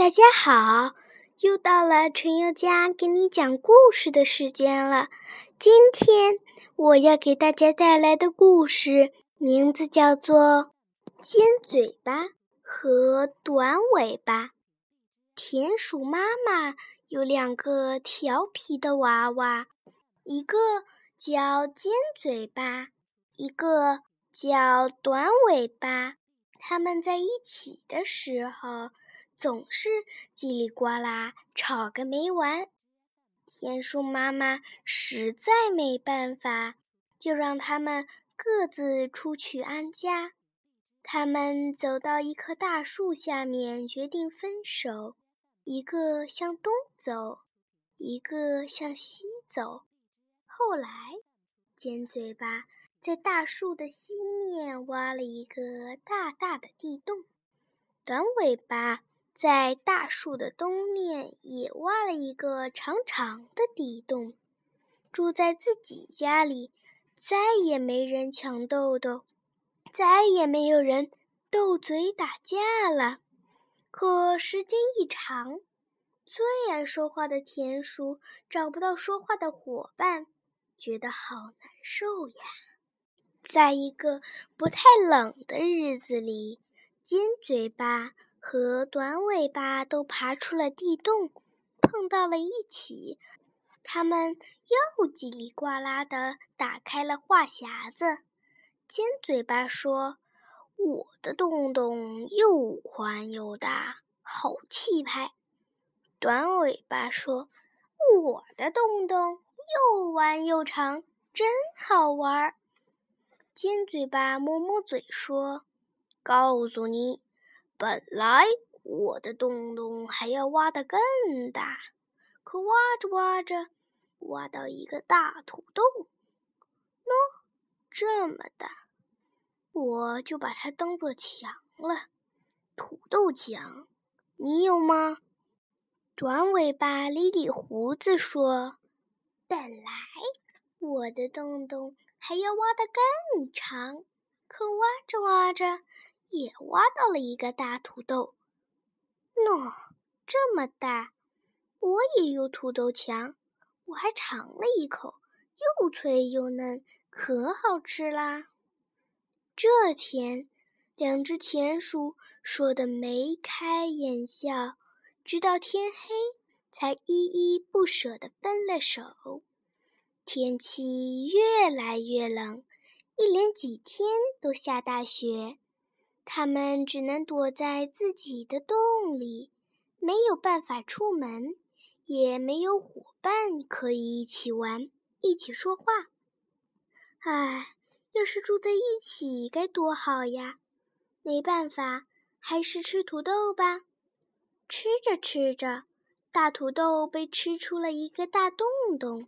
大家好，又到了陈宥嘉给你讲故事的时间了。今天我要给大家带来的故事名字叫做《尖嘴巴和短尾巴》。田鼠妈妈有两个调皮的娃娃，一个叫尖嘴巴，一个叫短尾巴。他们在一起的时候。总是叽里呱啦吵个没完，田鼠妈妈实在没办法，就让他们各自出去安家。他们走到一棵大树下面，决定分手，一个向东走，一个向西走。后来，尖嘴巴在大树的西面挖了一个大大的地洞，短尾巴。在大树的东面也挖了一个长长的地洞，住在自己家里，再也没人抢豆豆，再也没有人斗嘴打架了。可时间一长，最爱说话的田鼠找不到说话的伙伴，觉得好难受呀。在一个不太冷的日子里，尖嘴巴。和短尾巴都爬出了地洞，碰到了一起。他们又叽里呱啦地打开了话匣子。尖嘴巴说：“我的洞洞又宽又大，好气派。”短尾巴说：“我的洞洞又弯又长，真好玩。”尖嘴巴摸摸嘴说：“告诉你。”本来我的洞洞还要挖得更大，可挖着挖着，挖到一个大土豆，喏，这么大，我就把它当做墙了。土豆墙，你有吗？短尾巴理理胡子说：“本来我的洞洞还要挖得更长，可挖着挖着。”也挖到了一个大土豆，喏，这么大！我也有土豆墙，我还尝了一口，又脆又嫩，可好吃啦。这天，两只田鼠说的眉开眼笑，直到天黑才依依不舍地分了手。天气越来越冷，一连几天都下大雪。他们只能躲在自己的洞里，没有办法出门，也没有伙伴可以一起玩、一起说话。唉，要是住在一起该多好呀！没办法，还是吃土豆吧。吃着吃着，大土豆被吃出了一个大洞洞。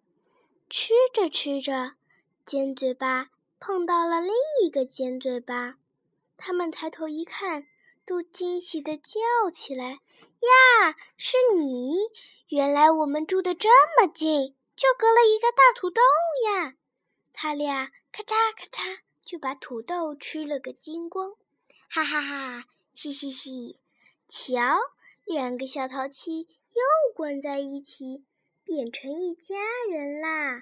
吃着吃着，尖嘴巴碰到了另一个尖嘴巴。他们抬头一看，都惊喜地叫起来：“呀，是你！原来我们住的这么近，就隔了一个大土豆呀！”他俩咔嚓咔嚓就把土豆吃了个精光，哈哈哈！嘻嘻嘻！瞧，两个小淘气又关在一起，变成一家人啦！